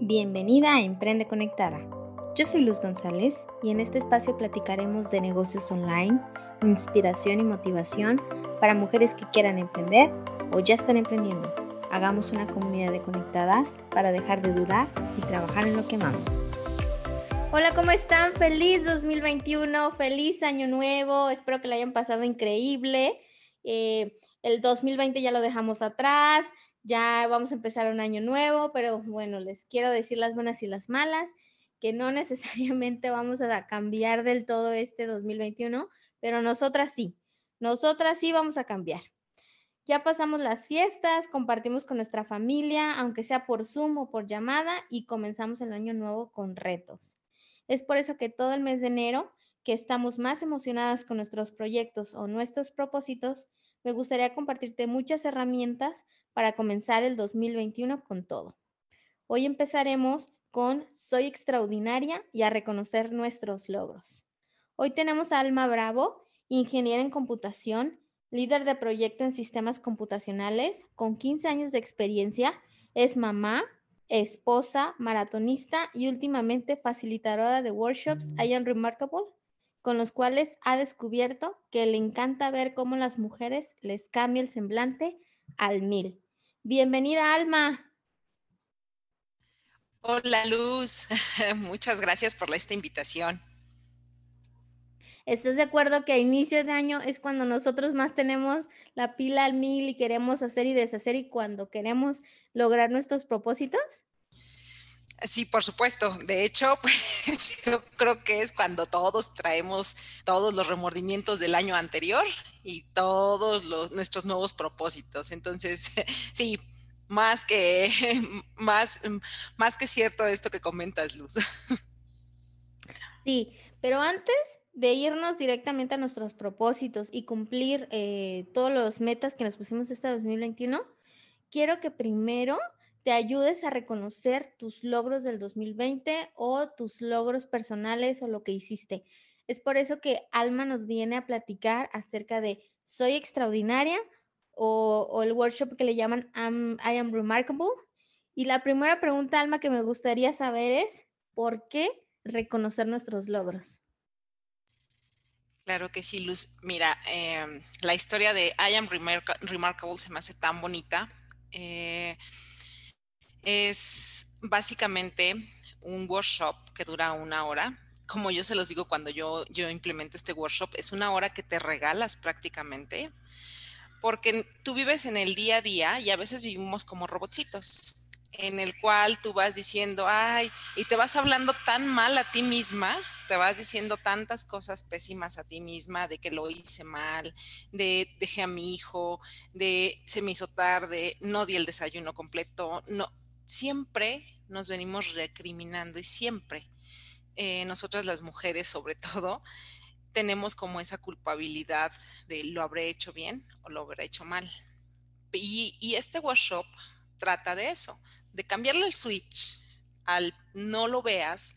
Bienvenida a Emprende Conectada. Yo soy Luz González y en este espacio platicaremos de negocios online, inspiración y motivación para mujeres que quieran emprender o ya están emprendiendo. Hagamos una comunidad de conectadas para dejar de dudar y trabajar en lo que amamos. Hola, ¿cómo están? Feliz 2021, feliz año nuevo, espero que la hayan pasado increíble. Eh, el 2020 ya lo dejamos atrás, ya vamos a empezar un año nuevo, pero bueno, les quiero decir las buenas y las malas, que no necesariamente vamos a cambiar del todo este 2021, pero nosotras sí, nosotras sí vamos a cambiar. Ya pasamos las fiestas, compartimos con nuestra familia, aunque sea por Zoom o por llamada, y comenzamos el año nuevo con retos. Es por eso que todo el mes de enero, que estamos más emocionadas con nuestros proyectos o nuestros propósitos, me gustaría compartirte muchas herramientas para comenzar el 2021 con todo. Hoy empezaremos con Soy extraordinaria y a reconocer nuestros logros. Hoy tenemos a Alma Bravo, ingeniera en computación, líder de proyecto en sistemas computacionales, con 15 años de experiencia, es mamá, esposa, maratonista y últimamente facilitadora de workshops I Am Remarkable, con los cuales ha descubierto que le encanta ver cómo las mujeres les cambia el semblante al mil. Bienvenida, Alma. Hola, Luz. Muchas gracias por esta invitación. ¿Estás de acuerdo que a inicios de año es cuando nosotros más tenemos la pila al mil y queremos hacer y deshacer y cuando queremos lograr nuestros propósitos? Sí, por supuesto. De hecho, pues yo creo que es cuando todos traemos todos los remordimientos del año anterior y todos los nuestros nuevos propósitos. Entonces, sí, más que más más que cierto esto que comentas, Luz. Sí, pero antes de irnos directamente a nuestros propósitos y cumplir eh, todos los metas que nos pusimos este 2021, quiero que primero te ayudes a reconocer tus logros del 2020 o tus logros personales o lo que hiciste. Es por eso que Alma nos viene a platicar acerca de Soy extraordinaria o, el workshop que le llaman I am Remarkable. Y la primera pregunta, Alma, que me gustaría saber es, ¿por qué reconocer nuestros logros? Claro que sí, Luz. Mira, em, la historia de I am Remarkable se me hace tan bonita. Eh, es básicamente un workshop que dura una hora. Como yo se los digo cuando yo, yo implemento este workshop, es una hora que te regalas prácticamente, porque tú vives en el día a día y a veces vivimos como robotcitos, en el cual tú vas diciendo, ay, y te vas hablando tan mal a ti misma, te vas diciendo tantas cosas pésimas a ti misma, de que lo hice mal, de dejé a mi hijo, de se me hizo tarde, no di el desayuno completo, no, siempre nos venimos recriminando y siempre eh, nosotras las mujeres sobre todo tenemos como esa culpabilidad de lo habré hecho bien o lo habré hecho mal. Y, este workshop trata de eso, de cambiarle el switch al no lo veas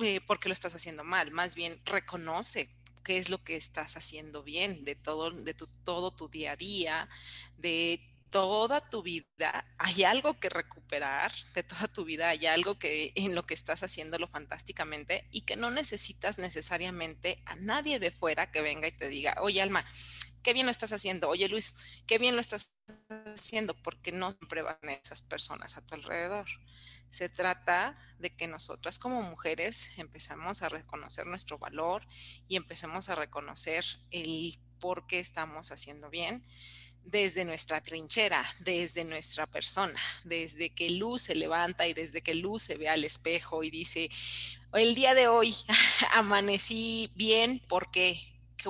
eh, porque lo estás haciendo mal, más bien reconoce qué es lo que estás haciendo bien de todo, de todo tu día a día, de toda tu vida hay algo que recuperar, de toda tu vida hay algo que en lo que estás haciéndolo fantásticamente y que no necesitas necesariamente a nadie de fuera que venga y te diga, oye Alma, qué bien lo estás haciendo, oye Luis, qué bien lo estás haciendo, porque no siempre van esas personas a tu alrededor. Se trata de que nosotras como mujeres empezamos a reconocer nuestro valor y empecemos a reconocer el por qué estamos haciendo bien desde nuestra trinchera, desde nuestra persona, desde que Luz se levanta y desde que Luz se ve al espejo y dice, el día de hoy amanecí bien, ¿por qué?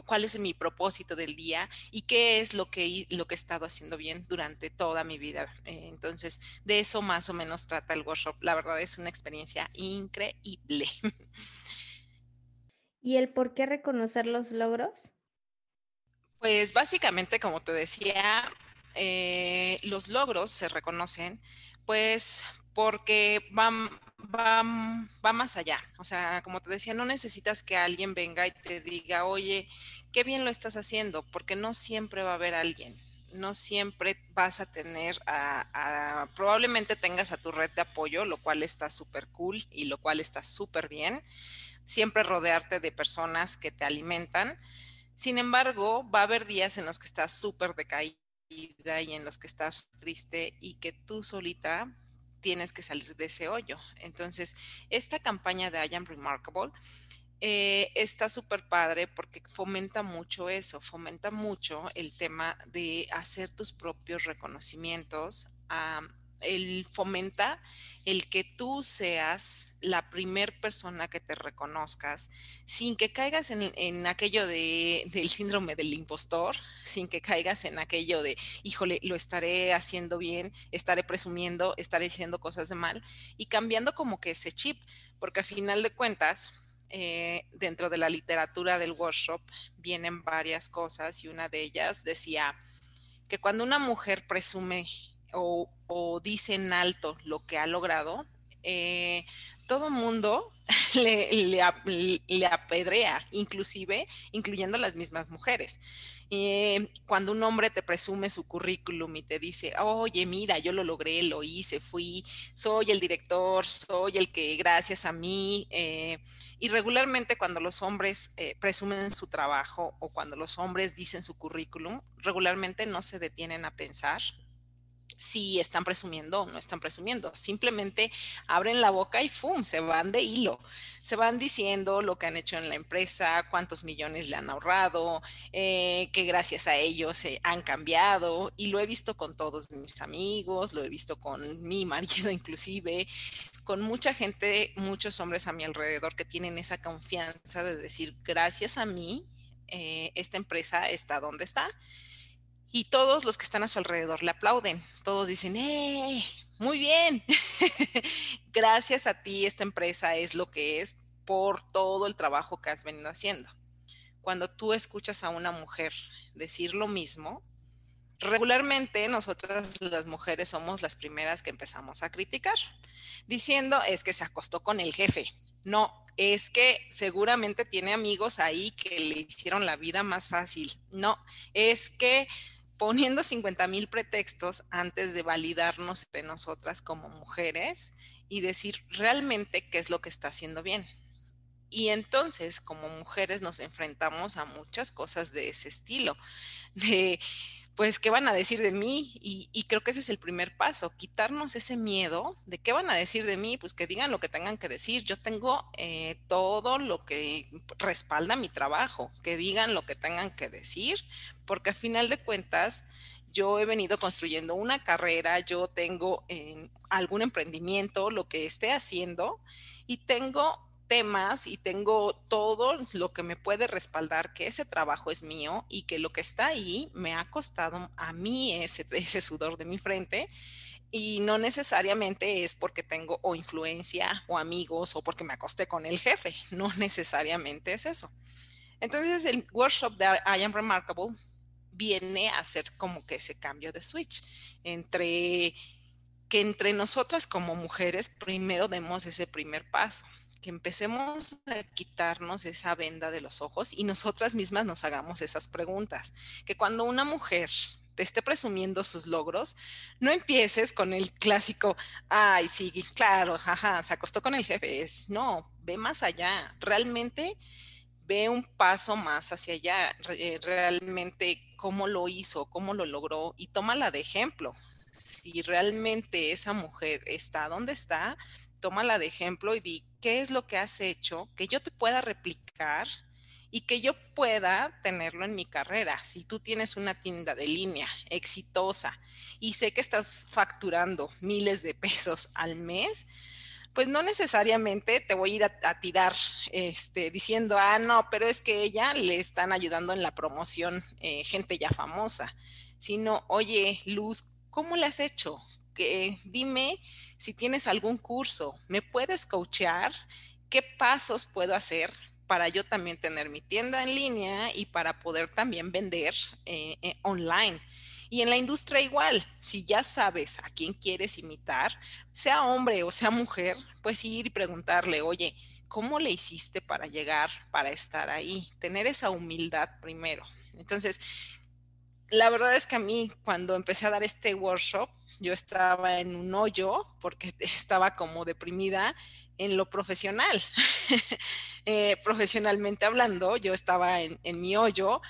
¿Cuál es mi propósito del día? ¿Y qué es lo que, lo que he estado haciendo bien durante toda mi vida? Eh, entonces, de eso más o menos trata el workshop. La verdad es una experiencia increíble. ¿Y el por qué reconocer los logros? Pues básicamente, como te decía, eh, los logros se reconocen, pues porque van, van, va más allá. O sea, como te decía, no necesitas que alguien venga y te diga, oye, qué bien lo estás haciendo, porque no siempre va a haber alguien. no siempre vas a tener a, probablemente tengas a tu red de apoyo, lo cual está súper cool y lo cual está súper bien. Siempre rodearte de personas que te alimentan. Sin embargo, va a haber días en los que estás súper decaída y en los que estás triste y que tú solita tienes que salir de ese hoyo. Entonces, esta campaña de I Am Remarkable eh, está súper padre porque fomenta mucho eso, fomenta mucho el tema de hacer tus propios reconocimientos, el fomenta el que tú seas la primer persona que te reconozcas sin que caigas en, aquello de, del síndrome del impostor, sin que caigas en aquello de, híjole, lo estaré haciendo bien, estaré presumiendo, estaré diciendo cosas de mal y cambiando como que ese chip, porque a final de cuentas, eh, dentro de la literatura del workshop vienen varias cosas y una de ellas decía que cuando una mujer presume o, dice en alto lo que ha logrado, eh, todo mundo le, le, apedrea, inclusive incluyendo las mismas mujeres. Eh, cuando un hombre te presume su currículum y te dice, oye, mira, yo lo logré, lo hice, fui, soy el director, soy el que gracias a mí. Eh, y regularmente cuando los hombres eh, presumen su trabajo o cuando los hombres dicen su currículum, regularmente no se detienen a pensar si están presumiendo o no están presumiendo. Simplemente abren la boca y ¡fum! se van de hilo. Se van diciendo lo que han hecho en la empresa, cuántos millones le han ahorrado, eh, que gracias a ellos se han cambiado. Y lo he visto con todos mis amigos, lo he visto con mi marido inclusive, con mucha gente, muchos hombres a mi alrededor que tienen esa confianza de decir, gracias a mí, eh, esta empresa está donde está y todos los que están a su alrededor le aplauden. Todos dicen, ¡eh! Muy bien. Gracias a ti esta empresa es lo que es por todo el trabajo que has venido haciendo. Cuando tú escuchas a una mujer decir lo mismo, regularmente nosotras las mujeres somos las primeras que empezamos a criticar, diciendo es que se acostó con el jefe. No, es que seguramente tiene amigos ahí que le hicieron la vida más fácil. No, es que poniendo 50 mil pretextos antes de validarnos de nosotras como mujeres y decir realmente qué es lo que está haciendo bien. Y entonces, como mujeres, nos enfrentamos a muchas cosas de ese estilo, de pues, ¿qué van a decir de mí? Y, creo que ese es el primer paso, quitarnos ese miedo de qué van a decir de mí, pues que digan lo que tengan que decir. Yo tengo eh, todo lo que respalda mi trabajo, que digan lo que tengan que decir, porque a final de cuentas, yo he venido construyendo una carrera, yo tengo algún emprendimiento, lo que esté haciendo, y tengo temas y tengo todo lo que me puede respaldar que ese trabajo es mío y que lo que está ahí me ha costado a mí ese, ese sudor de mi frente y no necesariamente es porque tengo o influencia o amigos o porque me acosté con el jefe, no necesariamente es eso. Entonces el workshop de I Am Remarkable viene a hacer como que ese cambio de switch entre que entre nosotras como mujeres primero demos ese primer paso que empecemos a quitarnos esa venda de los ojos y nosotras mismas nos hagamos esas preguntas. Que cuando una mujer te esté presumiendo sus logros, no empieces con el clásico, ay, sí, claro, jaja, se acostó con el jefe. Es, no, ve más allá. Realmente ve un paso más hacia allá. Eh, realmente cómo lo hizo, cómo lo logró y tómala de ejemplo. Si realmente esa mujer está donde está, tómala de ejemplo y di qué es lo que has hecho, que yo te pueda replicar y que yo pueda tenerlo en mi carrera. Si tú tienes una tienda de línea exitosa y sé que estás facturando miles de pesos al mes, pues no necesariamente te voy a ir a, tirar este, diciendo, ah, no, pero es que ella le están ayudando en la promoción eh, gente ya famosa, sino, oye, Luz, ¿cómo le has hecho? Que, dime si tienes algún curso, ¿me puedes coachear? ¿Qué pasos puedo hacer para yo también tener mi tienda en línea y para poder también vender eh, eh, online? Y en la industria igual, si ya sabes a quién quieres imitar, sea hombre o sea mujer, pues ir y preguntarle, oye, ¿cómo le hiciste para llegar, para estar ahí? Tener esa humildad primero. Entonces, la verdad es que a mí cuando empecé a dar este workshop, yo estaba en un hoyo porque estaba como deprimida en lo profesional. Eh, profesionalmente hablando, yo estaba en, mi hoyo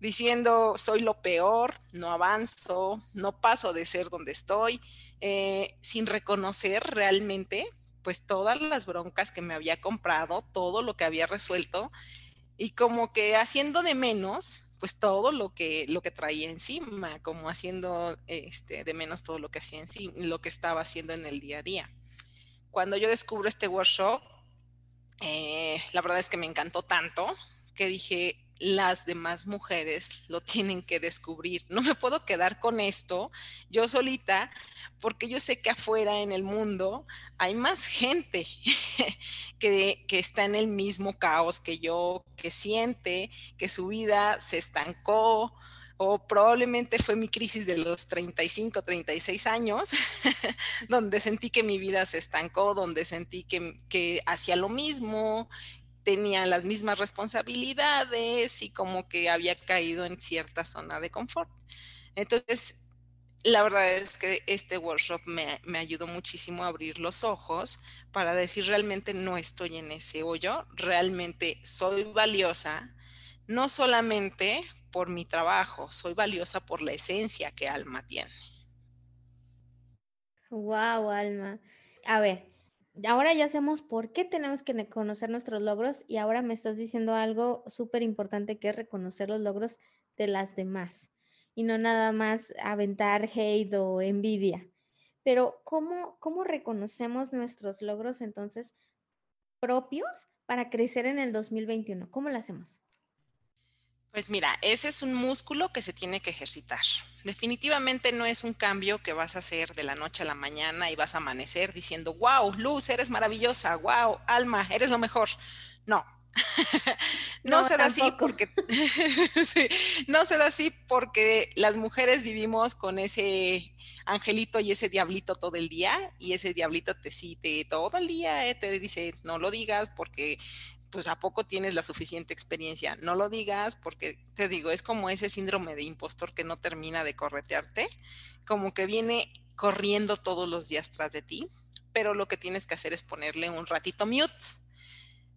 diciendo, soy lo peor, no avanzo, no paso de ser donde estoy, eh, sin reconocer realmente pues todas las broncas que me había comprado, todo lo que había resuelto y como que haciendo de menos pues todo lo que lo que traía encima, como haciendo este de menos todo lo que hacía en sí, lo que estaba haciendo en el día a día. Cuando yo descubro este workshop, eh, la verdad es que me encantó tanto que dije, las demás mujeres lo tienen que descubrir. No me puedo quedar con esto yo solita porque yo sé que afuera en el mundo hay más gente que, que, está en el mismo caos que yo, que siente que su vida se estancó o probablemente fue mi crisis de los 35, 36 años, donde sentí que mi vida se estancó, donde sentí que, que hacía lo mismo, tenía las mismas responsabilidades y como que había caído en cierta zona de confort. Entonces, la verdad es que este workshop me, me, ayudó muchísimo a abrir los ojos para decir realmente no estoy en ese hoyo, realmente soy valiosa, no solamente por mi trabajo, soy valiosa por la esencia que Alma tiene. Wow, Alma. A ver, ahora ya sabemos por qué tenemos que reconocer nuestros logros y ahora me estás diciendo algo súper importante que es reconocer los logros de las demás y no nada más aventar hate o envidia. Pero ¿cómo, cómo reconocemos nuestros logros entonces propios para crecer en el 2021? ¿Cómo lo hacemos? Pues mira, ese es un músculo que se tiene que ejercitar. Definitivamente no es un cambio que vas a hacer de la noche a la mañana y vas a amanecer diciendo, wow, Luz, eres maravillosa, wow, Alma, eres lo mejor. No, no, se da así porque no se da así porque las mujeres vivimos con ese angelito y ese diablito todo el día y ese diablito te cite todo el día eh, te dice no lo digas porque pues a poco tienes la suficiente experiencia. No lo digas porque te digo, es como ese síndrome de impostor que no termina de corretearte, como que viene corriendo todos los días tras de ti, pero lo que tienes que hacer es ponerle un ratito mute.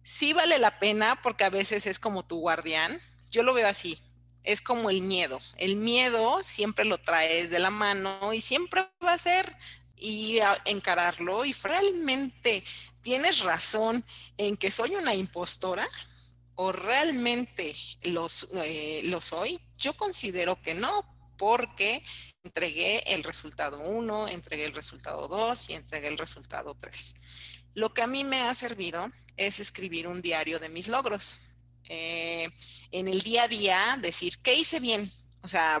Sí vale la pena porque a veces es como tu guardián. Yo lo veo así, es como el miedo. El miedo siempre lo traes de la mano y siempre va a ser y encararlo y realmente ¿tienes razón en que soy una impostora? ¿O realmente eh, lo soy? Yo considero que no, porque entregué el resultado 1, entregué el resultado 2 y entregué el resultado 3. Lo que a mí me ha servido es escribir un diario de mis logros. Eh, en el día a día, decir, ¿qué hice bien? O sea,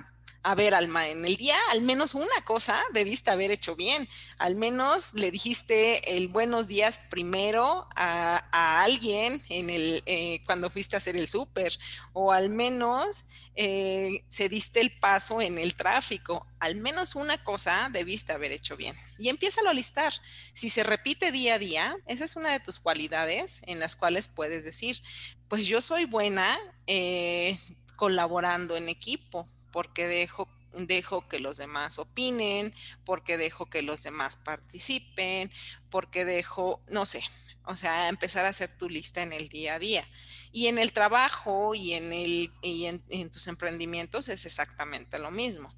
ver, Alma, en el día al menos una cosa debiste haber hecho bien. Al menos le dijiste el buenos días primero a, alguien en el, eh, cuando fuiste a hacer el súper, o al menos eh, se diste el paso en el tráfico. Al menos una cosa debiste haber hecho bien. Y empieza a listar. Si se repite día a día, esa es una de tus cualidades en las cuales puedes decir, pues yo soy buena eh, colaborando en equipo porque dejo, dejo que los demás opinen, porque dejo que los demás participen, porque dejo, no sé, o sea, empezar a hacer tu lista en el día a día. Y en el trabajo y en, el, y en, tus emprendimientos es exactamente lo mismo.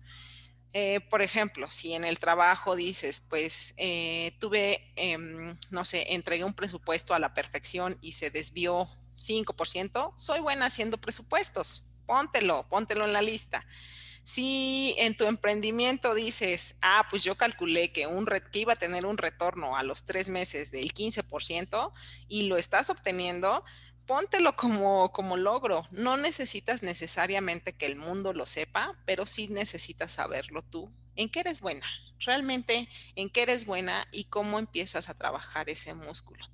Eh, por ejemplo, si en el trabajo dices, pues eh, tuve, em, no sé, entregué un presupuesto a la perfección y se desvió 5%, soy buena haciendo presupuestos póntelo, póntelo en la lista. Si en tu emprendimiento dices, ah, pues yo calculé que, un que iba a tener un retorno a los tres meses del 15% y lo estás obteniendo, póntelo como, como logro. No necesitas necesariamente que el mundo lo sepa, pero sí necesitas saberlo tú. ¿En qué eres buena? Realmente, ¿en qué eres buena y cómo empiezas a trabajar ese músculo?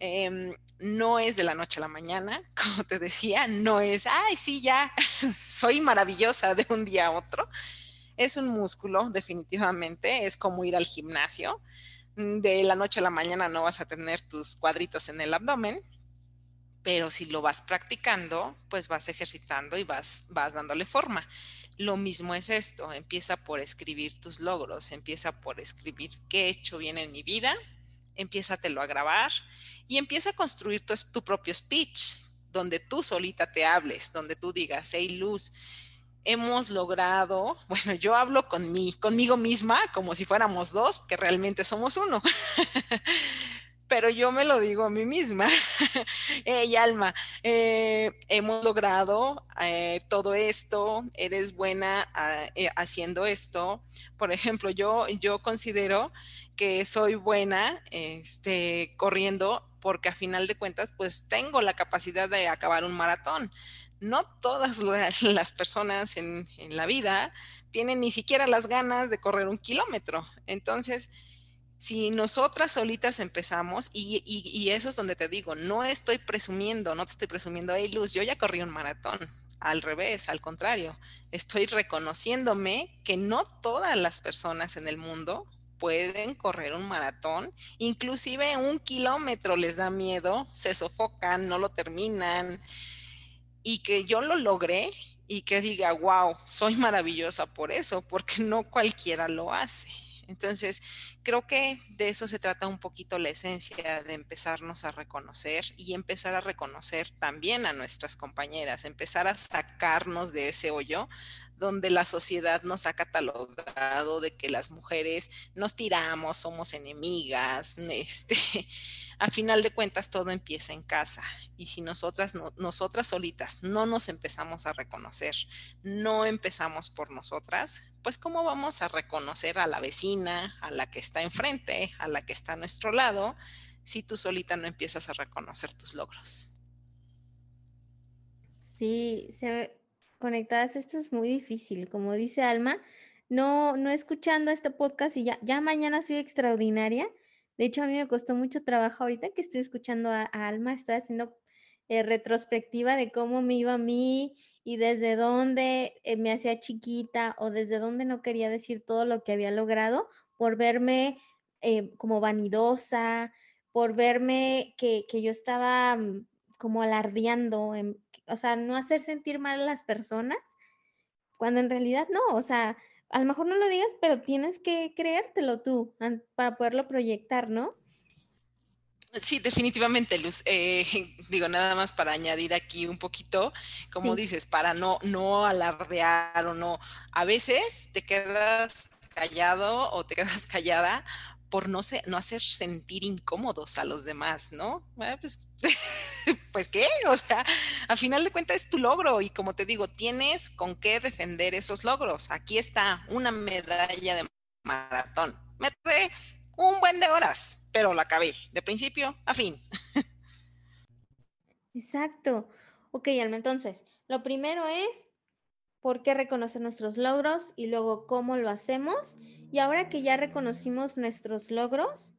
Em, no es de la noche a la mañana, como te decía, no es, ay, sí, ya, soy maravillosa de un día a otro. Es un músculo, definitivamente, es como ir al gimnasio. Mm, de la noche a la mañana no vas a tener tus cuadritos en el abdomen, pero si lo vas practicando, pues vas ejercitando y vas, vas dándole forma. Lo mismo es esto, empieza por escribir tus logros, empieza por escribir qué he hecho bien en mi vida, empiézatelo a grabar y empieza a construir tu, tu propio speech, donde tú solita te hables, donde tú digas, hey Luz, hemos logrado, bueno, yo hablo con conmigo misma como si fuéramos dos, que realmente somos uno. pero yo me lo digo a mí misma. hey, Alma, eh, hemos logrado eh, todo esto, eres buena ah, eh, haciendo esto. Por ejemplo, yo, yo considero que soy buena este, corriendo porque a final de cuentas, pues tengo la capacidad de acabar un maratón. No todas las personas en, en la vida tienen ni siquiera las ganas de correr un kilómetro. Entonces, si nosotras solitas empezamos, y, eso es donde te digo, no estoy presumiendo, no te estoy presumiendo, hey Luz, yo ya corrí un maratón, al revés, al contrario, estoy reconociéndome que no todas las personas en el mundo pueden correr un maratón, inclusive un kilómetro les da miedo, se sofocan, no lo terminan, y que yo lo logré y que diga, wow, soy maravillosa por eso, porque no cualquiera lo hace. Entonces, creo que de eso se trata un poquito la esencia de empezarnos a reconocer y empezar a reconocer también a nuestras compañeras, empezar a sacarnos de ese hoyo donde la sociedad nos ha catalogado de que las mujeres nos tiramos, somos enemigas, este, a final de cuentas todo empieza en casa y si nosotras, nosotras solitas no nos empezamos a reconocer, no empezamos por nosotras, pues cómo vamos a reconocer a la vecina, a la que está enfrente, a la que está a nuestro lado, si tú solita no empiezas a reconocer tus logros. Sí, se, conectadas esto es muy difícil, como dice Alma, no, no escuchando este podcast y ya, ya mañana soy extraordinaria de hecho, a mí me costó mucho trabajo ahorita que estoy escuchando a, Alma, estoy haciendo eh, retrospectiva de cómo me iba a mí y desde dónde eh, me hacía chiquita o desde dónde no quería decir todo lo que había logrado por verme eh, como vanidosa, por verme que, yo estaba mm, como alardeando, o sea, no hacer sentir mal a las personas, cuando en realidad no, o sea, a lo mejor no lo digas, pero tienes que creértelo tú para poderlo proyectar, ¿no? Sí, definitivamente, Luz. Eh, digo, nada más para añadir aquí un poquito, como dices, para no, no alardear o no. A veces te quedas callado o te quedas callada por no, no hacer sentir incómodos a los demás, ¿no? Ah, pues, pues qué, o sea, a final de cuentas es tu logro y como te digo, tienes con qué defender esos logros. Aquí está una medalla de maratón. Me tardé un buen de horas, pero la acabé de principio a fin. Exacto. Ok, Alma, entonces, lo primero es por qué reconocer nuestros logros y luego cómo lo hacemos. Y ahora que ya reconocimos nuestros logros,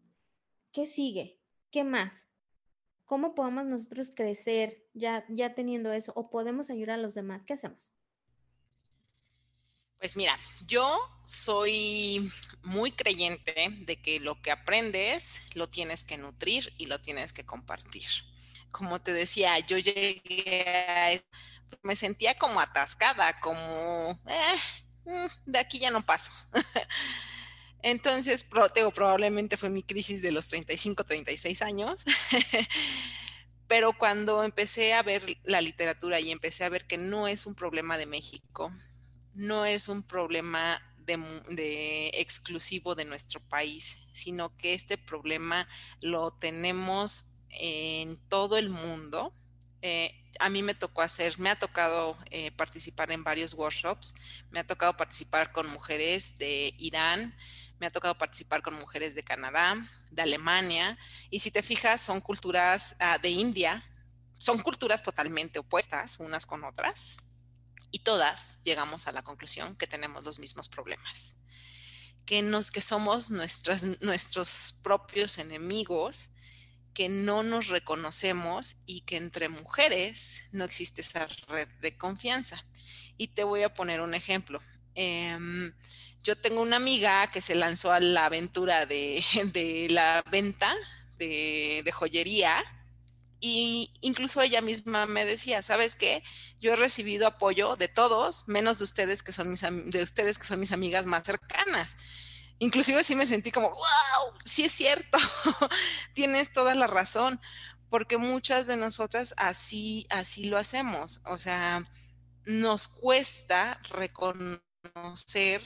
¿qué sigue? ¿Qué más? ¿Cómo podemos nosotros crecer ya, ya teniendo eso? ¿O podemos ayudar a los demás? ¿Qué hacemos? Pues mira, yo soy muy creyente de que lo que aprendes lo tienes que nutrir y lo tienes que compartir. Como te decía, yo llegué a me sentía como atascada, como, eh, mm, de aquí ya no paso. Entonces, probablemente fue mi crisis de los 35, 36 años. Pero cuando empecé a ver la literatura y empecé a ver que no es un problema de México, no es un problema de, exclusivo de nuestro país, sino que este problema lo tenemos en todo el mundo. Eh, a mí me tocó hacer, me ha tocado eh, participar en varios workshops, me ha tocado participar con mujeres de Irán, me ha tocado participar con mujeres de Canadá, de Alemania, y si te fijas, son culturas ah, de India, son culturas totalmente opuestas unas con otras, y todas llegamos a la conclusión que tenemos los mismos problemas, que, nos, que somos nuestros propios enemigos que no nos reconocemos y que entre mujeres no existe esa red de confianza. Y te voy a poner un ejemplo. Em, yo tengo una amiga que se lanzó a la aventura de, la venta de, joyería Y incluso ella misma me decía, ¿sabes qué? Yo he recibido apoyo de todos, menos de ustedes que son mis, de ustedes que son mis amigas más cercanas. Inclusive sí me sentí como, wow, sí es cierto, tienes toda la razón, porque muchas de nosotras así, así lo hacemos. O sea, nos cuesta reconocer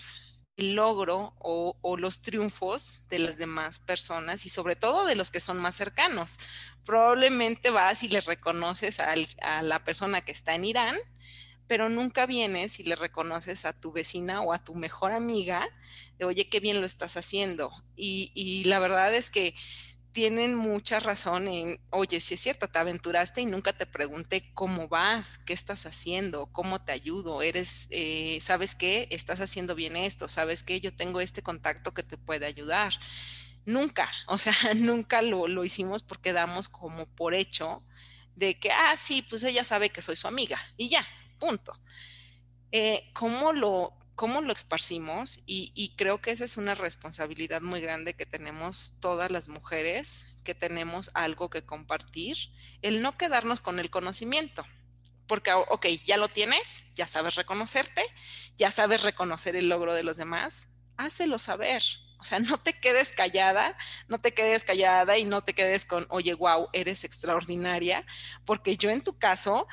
el logro o, los triunfos de las demás personas y sobre todo de los que son más cercanos. Probablemente vas y le reconoces a la persona que está en Irán, pero nunca vienes y le reconoces a tu vecina o a tu mejor amiga de, oye, qué bien lo estás haciendo. Y, la verdad es que tienen mucha razón en, oye, si es cierto, te aventuraste y nunca te pregunté cómo vas, qué estás haciendo, cómo te ayudo, eres, eh, sabes qué, estás haciendo bien esto, sabes qué, yo tengo este contacto que te puede ayudar. Nunca, o sea, nunca lo, lo hicimos porque damos como por hecho de que, ah, sí, pues ella sabe que soy su amiga y ya, punto. Eh, ¿Cómo lo cómo lo esparcimos y, creo que esa es una responsabilidad muy grande que tenemos todas las mujeres que tenemos algo que compartir, el no quedarnos con el conocimiento. Porque, ok, ya lo tienes, ya sabes reconocerte, ya sabes reconocer el logro de los demás, hácelo saber. O sea, no te quedes callada, no te quedes callada y no te quedes con, oye, wow, eres extraordinaria, porque yo en tu caso,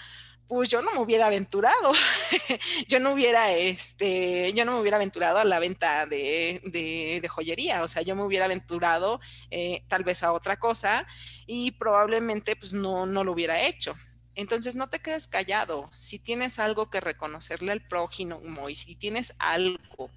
pues yo no me hubiera aventurado, yo no hubiera, este, yo no me hubiera aventurado a la venta de, joyería, o sea, yo me hubiera aventurado eh, tal vez a otra cosa y probablemente pues no, no lo hubiera hecho. Entonces no te quedes callado, si tienes algo que reconocerle al prójimo y si tienes algo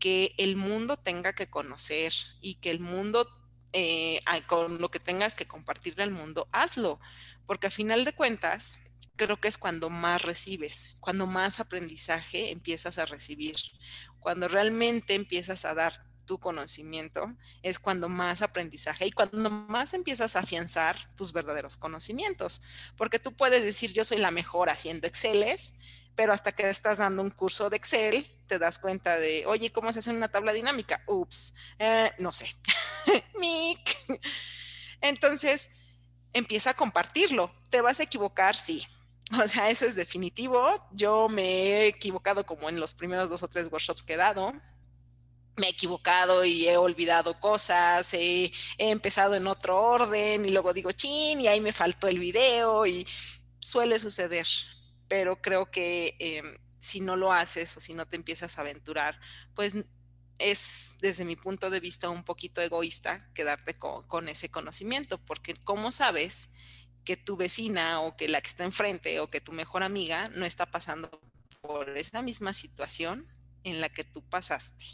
que el mundo tenga que conocer y que el mundo, eh, con lo que tengas que compartirle al mundo, hazlo, porque a final de cuentas, creo que es cuando más recibes, cuando más aprendizaje empiezas a recibir, cuando realmente empiezas a dar tu conocimiento, es cuando más aprendizaje y cuando más empiezas a afianzar tus verdaderos conocimientos, porque tú puedes decir yo soy la mejor haciendo Exceles, pero hasta que estás dando un curso de Excel, te das cuenta de, oye, ¿cómo se hace una tabla dinámica? Ups, eh, no sé. Entonces, empieza a compartirlo. ¿Te vas a equivocar? Sí. O sea, eso es definitivo. Yo me he equivocado como en los primeros dos o tres workshops que he dado. Me he equivocado y he olvidado cosas, he, empezado en otro orden y luego digo, chin, y ahí me faltó el video y suele suceder. Pero creo que em, si no lo haces o si no te empiezas a aventurar, pues es desde mi punto de vista un poquito egoísta quedarte con, con ese conocimiento, porque como sabes que tu vecina o que la que está enfrente o que tu mejor amiga no está pasando por esa misma situación en la que tú pasaste.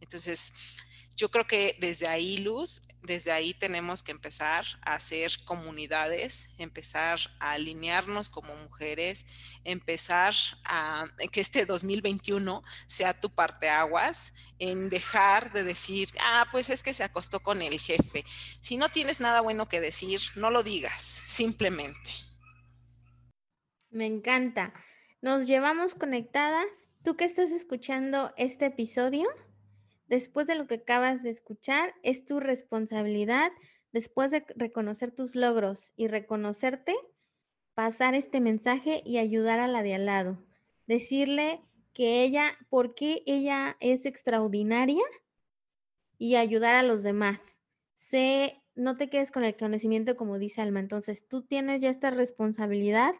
Entonces, yo creo que desde ahí, Luz, desde ahí tenemos que empezar a hacer comunidades, empezar a alinearnos como mujeres, empezar a que este 2021 sea tu parteaguas en dejar de decir, ah, pues es que se acostó con el jefe. Si no tienes nada bueno que decir, no lo digas, simplemente. Me encanta. Nos llevamos conectadas. ¿Tú que estás escuchando este episodio? Después de lo que acabas de escuchar, es tu responsabilidad, después de reconocer tus logros y reconocerte, pasar este mensaje y ayudar a la de al lado. Decirle que ella, por qué ella es extraordinaria y ayudar a los demás. Sé, no te quedes con el conocimiento como dice Alma. Entonces, tú tienes ya esta responsabilidad.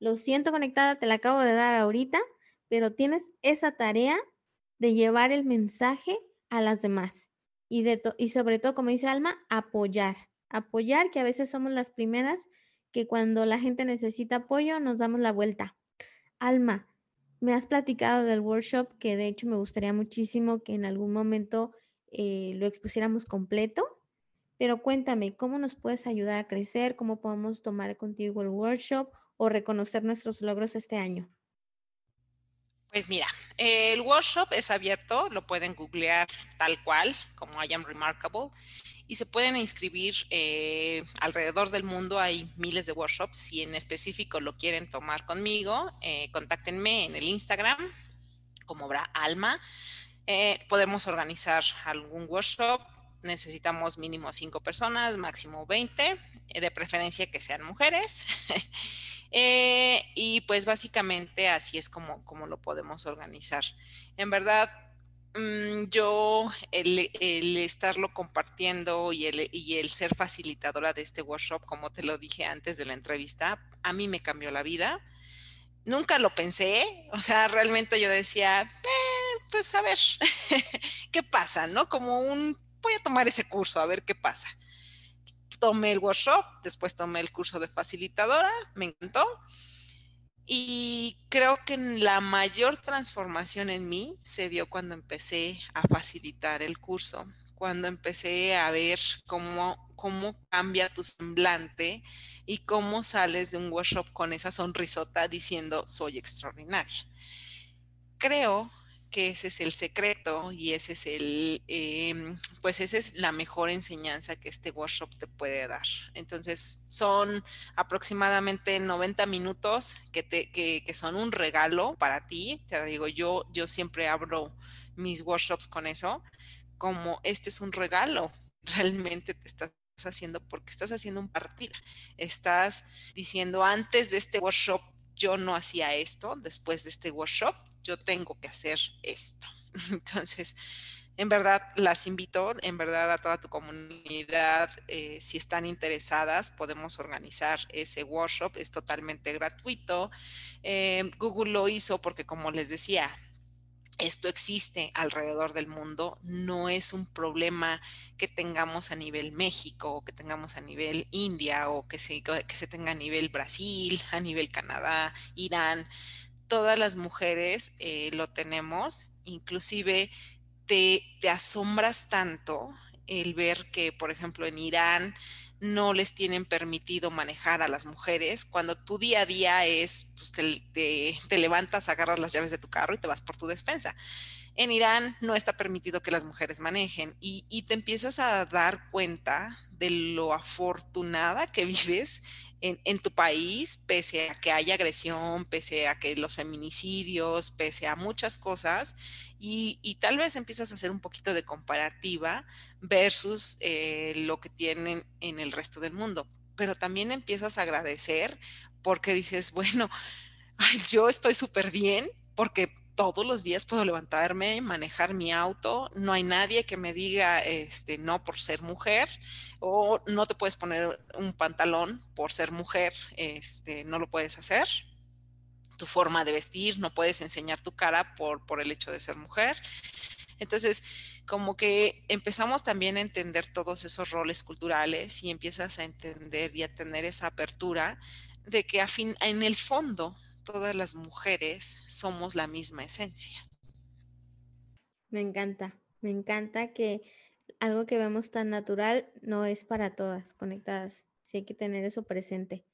Lo siento conectada, te la acabo de dar ahorita, pero tienes esa tarea de llevar el mensaje a las demás. Y, de y sobre todo, como dice Alma, apoyar. Apoyar, que a veces somos las primeras que cuando la gente necesita apoyo nos damos la vuelta. Alma, me has platicado del workshop que de hecho me gustaría muchísimo que en algún momento eh, lo expusiéramos completo, pero cuéntame, ¿cómo nos puedes ayudar a crecer? ¿Cómo podemos tomar contigo el workshop o reconocer nuestros logros este año? Pues mira, el workshop es abierto, lo pueden googlear tal cual, como I am remarkable, y se pueden inscribir eh, alrededor del mundo. Hay miles de workshops. Si en específico lo quieren tomar conmigo, eh, contáctenme en el Instagram, como habrá Alma. Eh, podemos organizar algún workshop. necesitamos mínimo cinco personas, máximo 20, eh, de preferencia que sean mujeres. Eh, y pues básicamente así es como, como lo podemos organizar. En verdad, mm, yo el, estarlo compartiendo y el, y el ser facilitadora de este workshop, como te lo dije antes de la entrevista, a mí me cambió la vida. Nunca lo pensé, o sea, realmente yo decía, eh, pues a ver, ¿qué pasa? ¿No? Como un, voy a tomar ese curso, a ver qué pasa tomé el workshop, después tomé el curso de facilitadora, me encantó. Y creo que la mayor transformación en mí se dio cuando empecé a facilitar el curso, cuando empecé a ver cómo, cómo cambia tu semblante y cómo sales de un workshop con esa sonrisota diciendo soy extraordinaria. Creo que ese es el secreto y ese es el, em, pues esa es la mejor enseñanza que este workshop te puede dar. Entonces, son aproximadamente 90 minutos que, te, que, que son un regalo para ti. Te digo, yo, yo siempre abro mis workshops con eso, como este es un regalo, realmente te estás haciendo porque estás haciendo un partida. Estás diciendo antes de este workshop yo no hacía esto, después de este workshop, yo tengo que hacer esto. Entonces, en verdad las invito, en verdad a toda tu comunidad, eh, si están interesadas, podemos organizar ese workshop, es totalmente gratuito. Eh, Google lo hizo porque, como les decía, esto existe alrededor del mundo, no es un problema que tengamos a nivel México o que tengamos a nivel India o que se, que se tenga a nivel Brasil, a nivel Canadá, Irán. Todas las mujeres eh, lo tenemos, inclusive te, te asombras tanto el ver que, por ejemplo, en Irán no les tienen permitido manejar a las mujeres cuando tu día a día es, pues te, levantas, agarras las llaves de tu carro y te vas por tu despensa. En Irán no está permitido que las mujeres manejen y, y te empiezas a dar cuenta de lo afortunada que vives en, tu país, pese a que haya agresión, pese a que los feminicidios, pese a muchas cosas, y, tal vez empiezas a hacer un poquito de comparativa versus eh, lo que tienen en el resto del mundo. Pero también empiezas a agradecer porque dices, bueno, yo estoy súper bien porque todos los días puedo levantarme, manejar mi auto, no hay nadie que me diga este no por ser mujer o no te puedes poner un pantalón por ser mujer, este no lo puedes hacer. Tu forma de vestir, no puedes enseñar tu cara por por el hecho de ser mujer. Entonces, como que empezamos también a entender todos esos roles culturales y empiezas a entender y a tener esa apertura de que a fin, en el fondo todas las mujeres somos la misma esencia. Me encanta, me encanta que algo que vemos tan natural no es para todas conectadas. Sí hay que tener eso presente.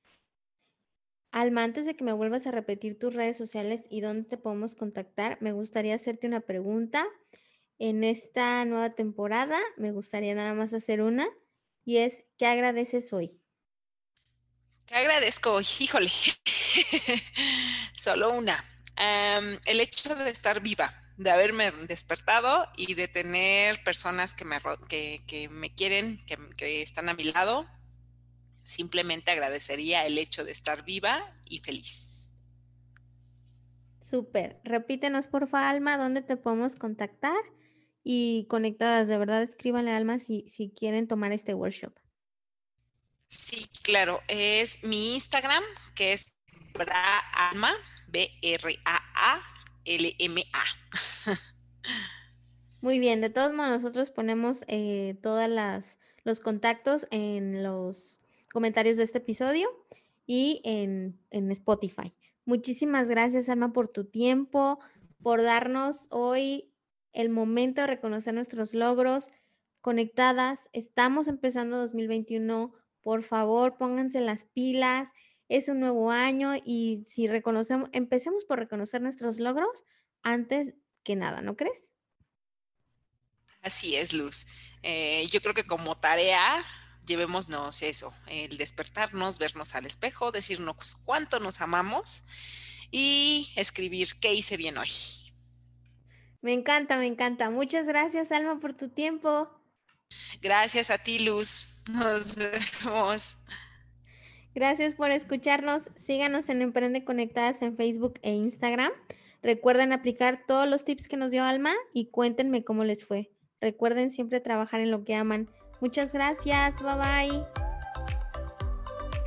Alma, antes de que me vuelvas a repetir tus redes sociales y dónde te podemos contactar, me gustaría hacerte una pregunta. En esta nueva temporada me gustaría nada más hacer una y es, ¿qué agradeces hoy? ¿Qué agradezco? Híjole, Solo una. el hecho de estar viva, de haberme despertado y de tener personas que me, que, me quieren, que, que están a mi lado, simplemente agradecería el hecho de estar viva y feliz. Súper. Repítenos, por favor, Alma, dónde te podemos contactar y conectadas. De verdad, escríbanle Alma si, si quieren tomar este workshop. Sí, claro. Es mi Instagram, que es Alma, B-R-A-A-L-M-A. Muy bien, de todos modos, nosotros ponemos eh, todos los contactos en los comentarios de este episodio y en, en Spotify. Muchísimas gracias, Alma, por tu tiempo, por darnos hoy el momento de reconocer nuestros logros conectadas. Estamos empezando 2021. Por favor, pónganse las pilas es un nuevo año y si reconocemos, empecemos por reconocer nuestros logros antes que nada, ¿no crees? Así es, Luz. Eh, yo creo que como tarea llevémonos eso, el despertarnos, vernos al espejo, decirnos cuánto nos amamos y escribir qué hice bien hoy. Me encanta, me encanta. Muchas gracias, Alma, por tu tiempo. Gracias a ti, Luz. Nos vemos. Gracias por escucharnos. Síganos en Emprende Conectadas en Facebook e Instagram. Recuerden aplicar todos los tips que nos dio Alma y cuéntenme cómo les fue. Recuerden siempre trabajar en lo que aman. Muchas gracias. Bye bye.